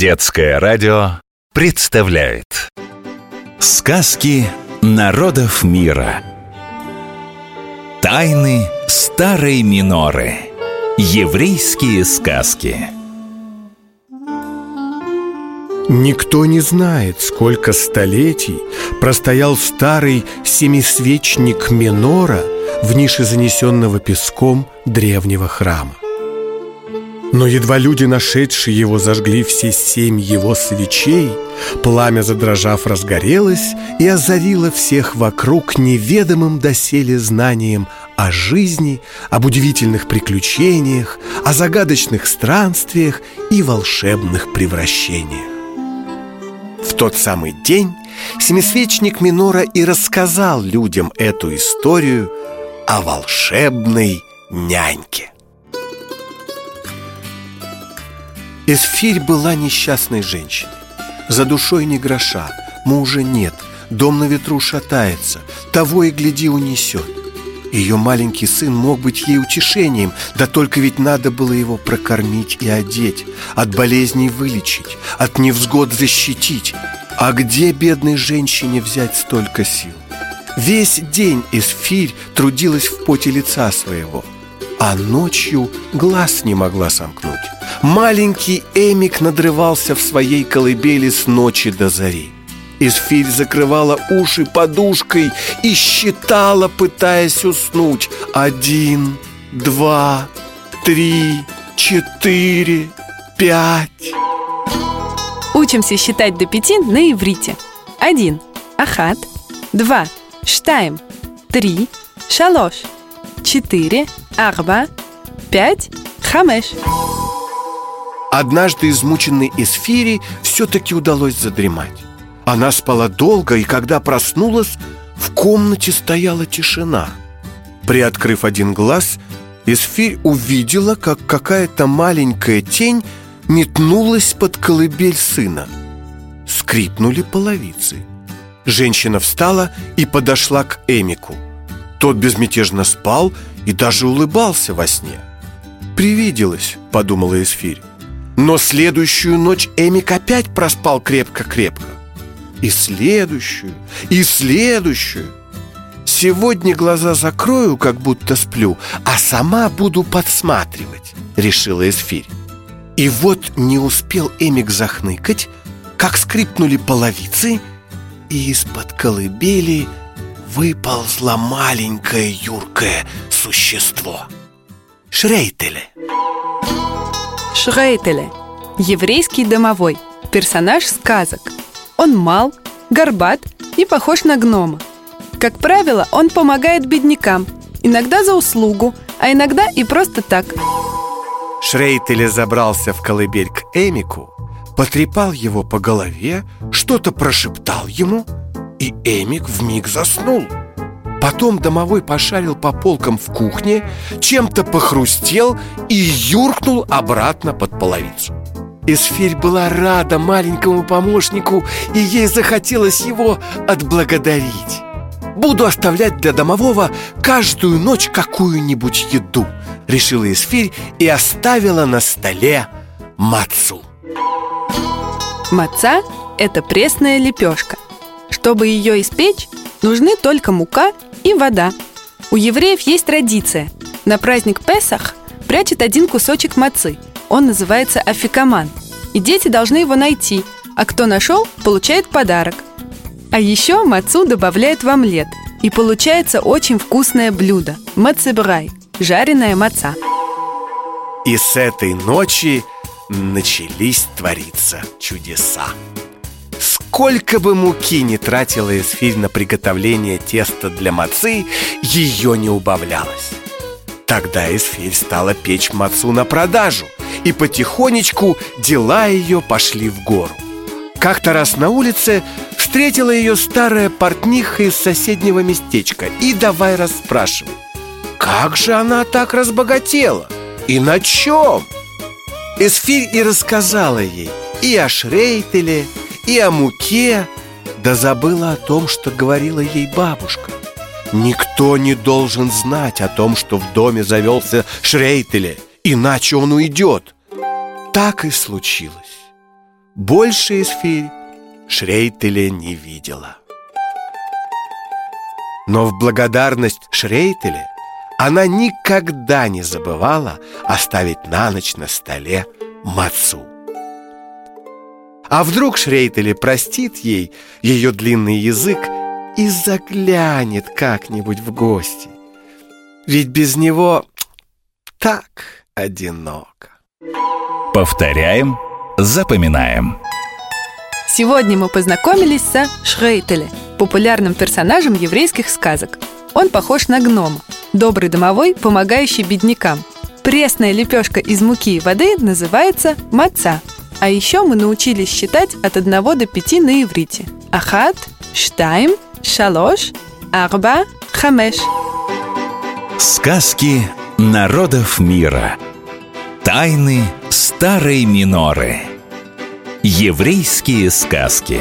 Детское радио представляет Сказки народов мира. Тайны старой миноры. Еврейские сказки. Никто не знает, сколько столетий простоял старый семисвечник Минора в нише занесенного песком древнего храма. Но едва люди, нашедшие его, зажгли все семь его свечей, пламя, задрожав, разгорелось и озарило всех вокруг неведомым доселе знанием о жизни, об удивительных приключениях, о загадочных странствиях и волшебных превращениях. В тот самый день семисвечник Минора и рассказал людям эту историю о волшебной няньке. Эсфирь была несчастной женщиной. За душой ни гроша, мужа нет, дом на ветру шатается, того и гляди унесет. Ее маленький сын мог быть ей утешением, да только ведь надо было его прокормить и одеть, от болезней вылечить, от невзгод защитить. А где бедной женщине взять столько сил? Весь день Эсфирь трудилась в поте лица своего, а ночью глаз не могла сомкнуть. Маленький Эмик надрывался в своей колыбели с ночи до зари. Исфирь закрывала уши подушкой и считала, пытаясь уснуть. Один, два, три, четыре, пять. Учимся считать до пяти на иврите. Один – ахат. Два – штайм. Три – шалош. Четыре – арба. Пять – хамеш. Однажды измученной Эсфире все-таки удалось задремать. Она спала долго, и когда проснулась, в комнате стояла тишина. Приоткрыв один глаз, Эсфирь увидела, как какая-то маленькая тень метнулась под колыбель сына. Скрипнули половицы. Женщина встала и подошла к Эмику. Тот безмятежно спал и даже улыбался во сне. «Привиделось», — подумала Эсфирь. Но следующую ночь Эмик опять проспал крепко-крепко. И следующую, и следующую. Сегодня глаза закрою, как будто сплю, а сама буду подсматривать, решила Эсфирь. И вот не успел Эмик захныкать, как скрипнули половицы, и из-под колыбели выползло маленькое юркое существо. Шрейтеле. Шрейтеле – еврейский домовой, персонаж сказок. Он мал, горбат и похож на гнома. Как правило, он помогает беднякам, иногда за услугу, а иногда и просто так. Шрейтеле забрался в колыбель к Эмику, потрепал его по голове, что-то прошептал ему, и Эмик вмиг заснул. Потом домовой пошарил по полкам в кухне, чем-то похрустел и юркнул обратно под половицу. Эсфирь была рада маленькому помощнику, и ей захотелось его отблагодарить. «Буду оставлять для домового каждую ночь какую-нибудь еду», решила Эсфирь и оставила на столе мацу. Маца – это пресная лепешка. Чтобы ее испечь, нужны только мука и вода. У евреев есть традиция. На праздник Песах прячет один кусочек мацы. Он называется афикаман. И дети должны его найти, а кто нашел, получает подарок. А еще мацу добавляют в омлет. И получается очень вкусное блюдо – мацебрай – жареная маца. И с этой ночи начались твориться чудеса. Сколько бы муки не тратила Эсфирь на приготовление теста для мацы, ее не убавлялось. Тогда Эсфирь стала печь мацу на продажу, и потихонечку дела ее пошли в гору. Как-то раз на улице встретила ее старая портниха из соседнего местечка и давай расспрашивать. Как же она так разбогатела? И на чем? Эсфирь и рассказала ей и о Шрейтеле, и о муке, да забыла о том, что говорила ей бабушка. Никто не должен знать о том, что в доме завелся Шрейтеле, иначе он уйдет. Так и случилось. больше Эсфирь Шрейтеля не видела. Но в благодарность Шрейтеле она никогда не забывала оставить на ночь на столе мацу. А вдруг Шрейтеле простит ей ее длинный язык и заглянет как-нибудь в гости? Ведь без него так одиноко. Повторяем, запоминаем. Сегодня мы познакомились со Шрейтеле, популярным персонажем еврейских сказок. Он похож на гнома, добрый домовой, помогающий беднякам. Пресная лепешка из муки и воды называется маца. А еще мы научились считать от 1 до 5 на иврите. Ахат, штайм, шалош, арба, хамеш. Сказки народов мира. Тайны старой миноры. Еврейские сказки.